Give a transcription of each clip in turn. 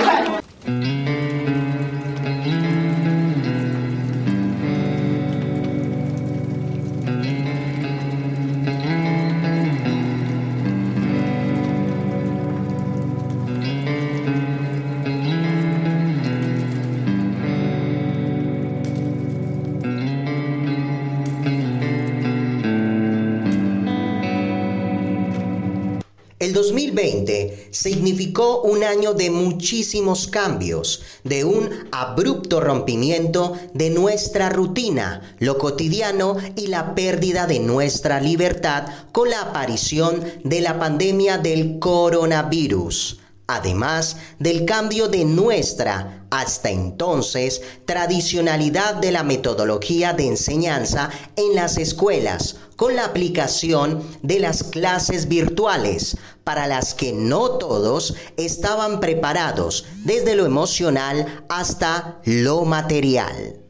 El 2020 significó un año de muchísimos cambios, de un abrupto rompimiento de nuestra rutina, lo cotidiano y la pérdida de nuestra libertad con la aparición de la pandemia del coronavirus además del cambio de nuestra, hasta entonces, tradicionalidad de la metodología de enseñanza en las escuelas, con la aplicación de las clases virtuales, para las que no todos estaban preparados, desde lo emocional hasta lo material.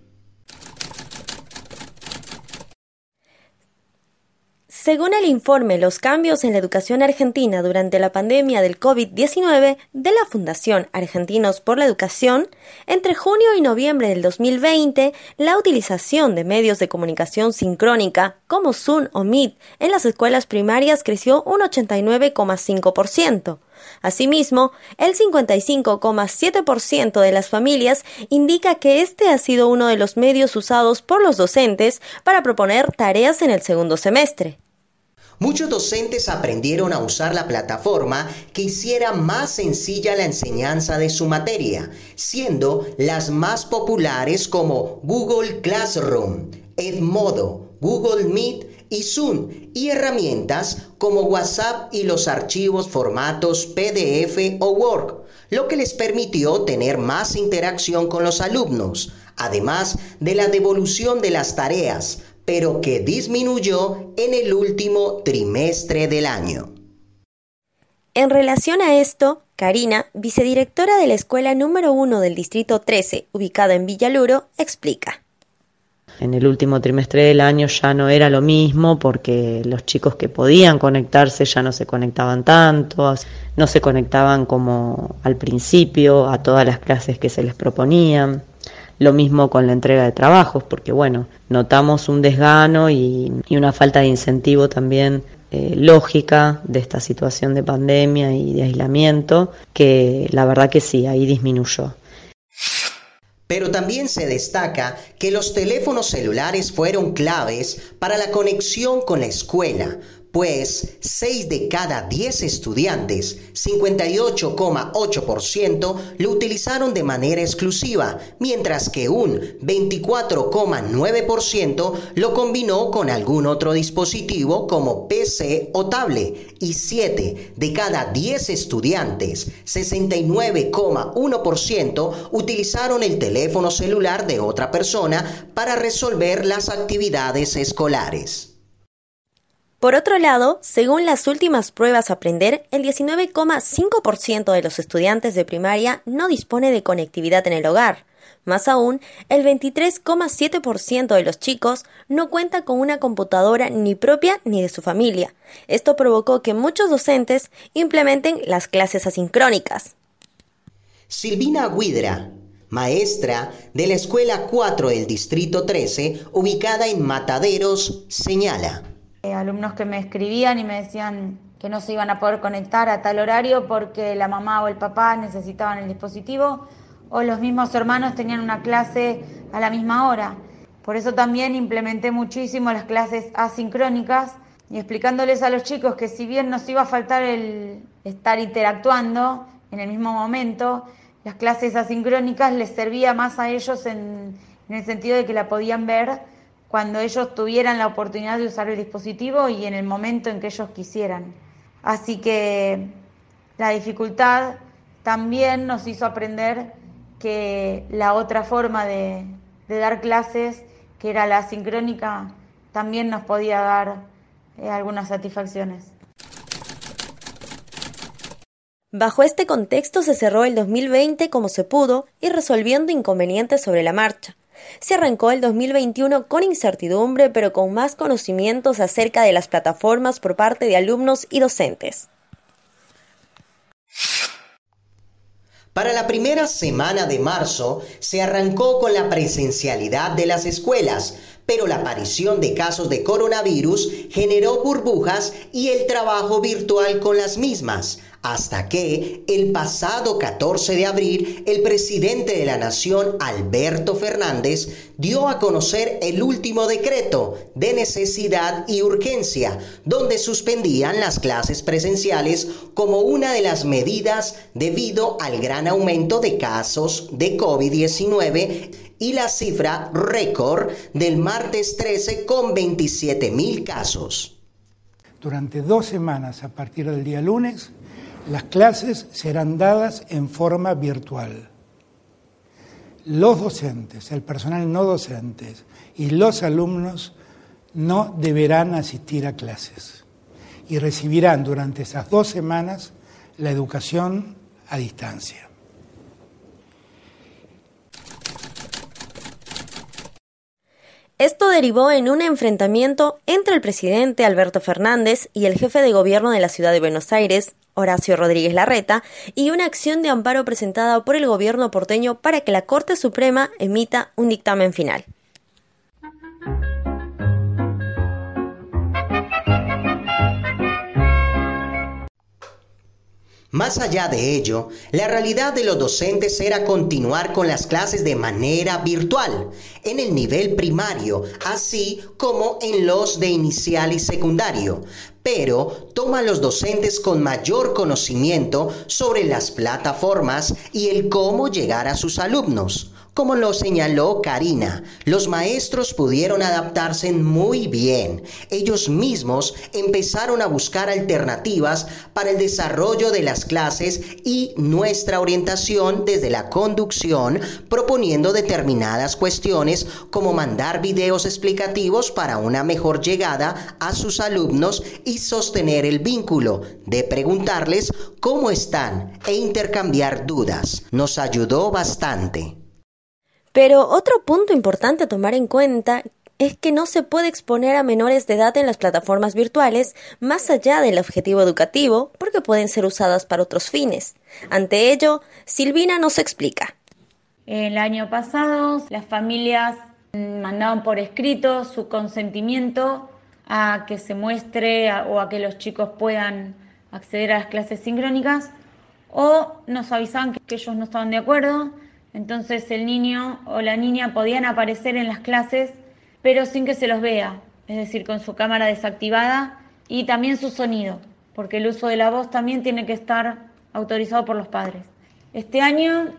Según el informe Los cambios en la educación argentina durante la pandemia del COVID-19 de la Fundación Argentinos por la Educación, entre junio y noviembre del 2020, la utilización de medios de comunicación sincrónica como Zoom o Meet en las escuelas primarias creció un 89,5%. Asimismo, el 55,7% de las familias indica que este ha sido uno de los medios usados por los docentes para proponer tareas en el segundo semestre. Muchos docentes aprendieron a usar la plataforma que hiciera más sencilla la enseñanza de su materia, siendo las más populares como Google Classroom, Edmodo, Google Meet y Zoom, y herramientas como WhatsApp y los archivos formatos PDF o Word, lo que les permitió tener más interacción con los alumnos, además de la devolución de las tareas, pero que disminuyó en el último trimestre del año. En relación a esto, Karina, vicedirectora de la escuela número 1 del Distrito 13, ubicada en Villaluro, explica. En el último trimestre del año ya no era lo mismo porque los chicos que podían conectarse ya no se conectaban tanto, no se conectaban como al principio a todas las clases que se les proponían. Lo mismo con la entrega de trabajos, porque bueno, notamos un desgano y, una falta de incentivo también eh, lógica de esta situación de pandemia y de aislamiento, que la verdad que sí, ahí disminuyó. Pero también se destaca que los teléfonos celulares fueron claves para la conexión con la escuela, pues 6 de cada 10 estudiantes, 58,8%, lo utilizaron de manera exclusiva, mientras que un 24,9% lo combinó con algún otro dispositivo como PC o tablet, y 7 de cada 10 estudiantes, 69,1%, utilizaron el teléfono celular de otra persona para resolver las actividades escolares. Por otro lado, según las últimas pruebas a aprender, el 19,5% de los estudiantes de primaria no dispone de conectividad en el hogar. Más aún, el 23,7% de los chicos no cuenta con una computadora ni propia ni de su familia. Esto provocó que muchos docentes implementen las clases asincrónicas. Silvina Guidra, maestra de la Escuela 4 del Distrito 13, ubicada en Mataderos, señala. Eh, alumnos que me escribían y me decían que no se iban a poder conectar a tal horario porque la mamá o el papá necesitaban el dispositivo o los mismos hermanos tenían una clase a la misma hora. Por eso también implementé muchísimo las clases asincrónicas y explicándoles a los chicos que si bien nos iba a faltar el, estar interactuando en el mismo momento, las clases asincrónicas les servía más a ellos en, en el sentido de que la podían ver cuando ellos tuvieran la oportunidad de usar el dispositivo y en el momento en que ellos quisieran. Así que la dificultad también nos hizo aprender que la otra forma de, dar clases, que era la sincrónica, también nos podía dar eh, algunas satisfacciones. Bajo este contexto se cerró el 2020 como se pudo y resolviendo inconvenientes sobre la marcha. Se arrancó el 2021 con incertidumbre pero con más conocimientos acerca de las plataformas por parte de alumnos y docentes. Para la primera semana de marzo se arrancó con la presencialidad de las escuelas, pero la aparición de casos de coronavirus generó burbujas y el trabajo virtual con las mismas, hasta que el pasado 14 de abril el presidente de la Nación, Alberto Fernández, dio a conocer el último decreto de necesidad y urgencia, donde suspendían las clases presenciales como una de las medidas debido al gran aumento de casos de COVID-19 y la cifra récord del martes 13 con 27 mil casos. Durante dos semanas a partir del día lunes, las clases serán dadas en forma virtual. Los docentes, el personal no docente y los alumnos no deberán asistir a clases y recibirán durante esas dos semanas la educación a distancia. Esto derivó en un enfrentamiento entre el presidente Alberto Fernández y el jefe de gobierno de la ciudad de Buenos Aires, Horacio Rodríguez Larreta, y una acción de amparo presentada por el gobierno porteño para que la Corte Suprema emita un dictamen final. Más allá de ello, la realidad de los docentes era continuar con las clases de manera virtual, en el nivel primario, así como en los de inicial y secundario, pero toma a los docentes con mayor conocimiento sobre las plataformas y el cómo llegar a sus alumnos. Como lo señaló Karina, los maestros pudieron adaptarse muy bien. Ellos mismos empezaron a buscar alternativas para el desarrollo de las clases y nuestra orientación desde la conducción, proponiendo determinadas cuestiones como mandar videos explicativos para una mejor llegada a sus alumnos y sostener el vínculo, de preguntarles cómo están e intercambiar dudas. Nos ayudó bastante. Pero otro punto importante a tomar en cuenta es que no se puede exponer a menores de edad en las plataformas virtuales más allá del objetivo educativo porque pueden ser usadas para otros fines. Ante ello, Silvina nos explica. El año pasado las familias mandaban por escrito su consentimiento a que se muestre o a que los chicos puedan acceder a las clases sincrónicas o nos avisaban que ellos no estaban de acuerdo entonces el niño o la niña podían aparecer en las clases, pero sin que se los vea, es decir, con su cámara desactivada y también su sonido, porque el uso de la voz también tiene que estar autorizado por los padres. Este año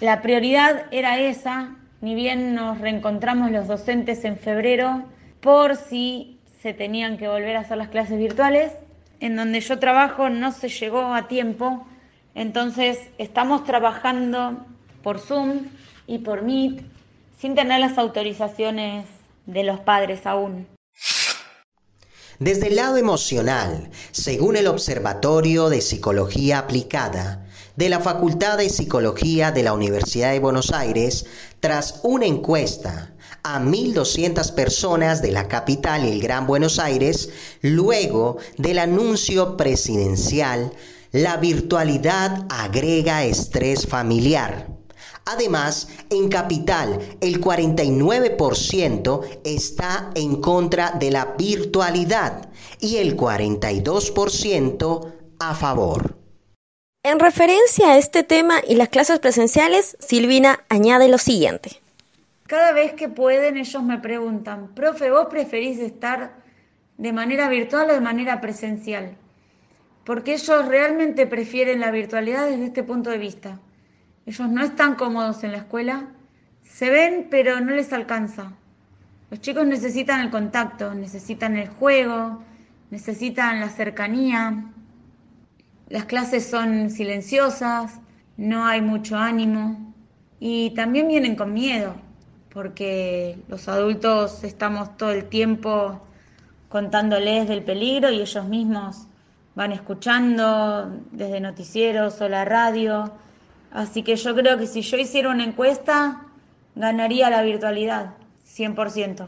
la prioridad era esa, ni bien nos reencontramos los docentes en febrero por si se tenían que volver a hacer las clases virtuales. En donde yo trabajo no se llegó a tiempo, entonces estamos trabajando por Zoom y por Meet sin tener las autorizaciones de los padres aún. Desde el lado emocional, según el Observatorio de Psicología Aplicada de la Facultad de Psicología de la Universidad de Buenos Aires, tras una encuesta a 1.200 personas de la capital y el Gran Buenos Aires, luego del anuncio presidencial, la virtualidad agrega estrés familiar Además, en capital, el 49% está en contra de la virtualidad y el 42% a favor. En referencia a este tema y las clases presenciales, Silvina añade lo siguiente. Cada vez que pueden ellos me preguntan, profe, ¿vos preferís estar de manera virtual o de manera presencial? porque ellos realmente prefieren la virtualidad desde este punto de vista. Ellos no están cómodos en la escuela, se ven pero no les alcanza. Los chicos necesitan el contacto, necesitan el juego, necesitan la cercanía. Las clases son silenciosas, no hay mucho ánimo y también vienen con miedo, porque los adultos estamos todo el tiempo contándoles del peligro y ellos mismos van escuchando desde noticieros o la radio. Así que yo creo que si yo hiciera una encuesta, ganaría la virtualidad. 100%.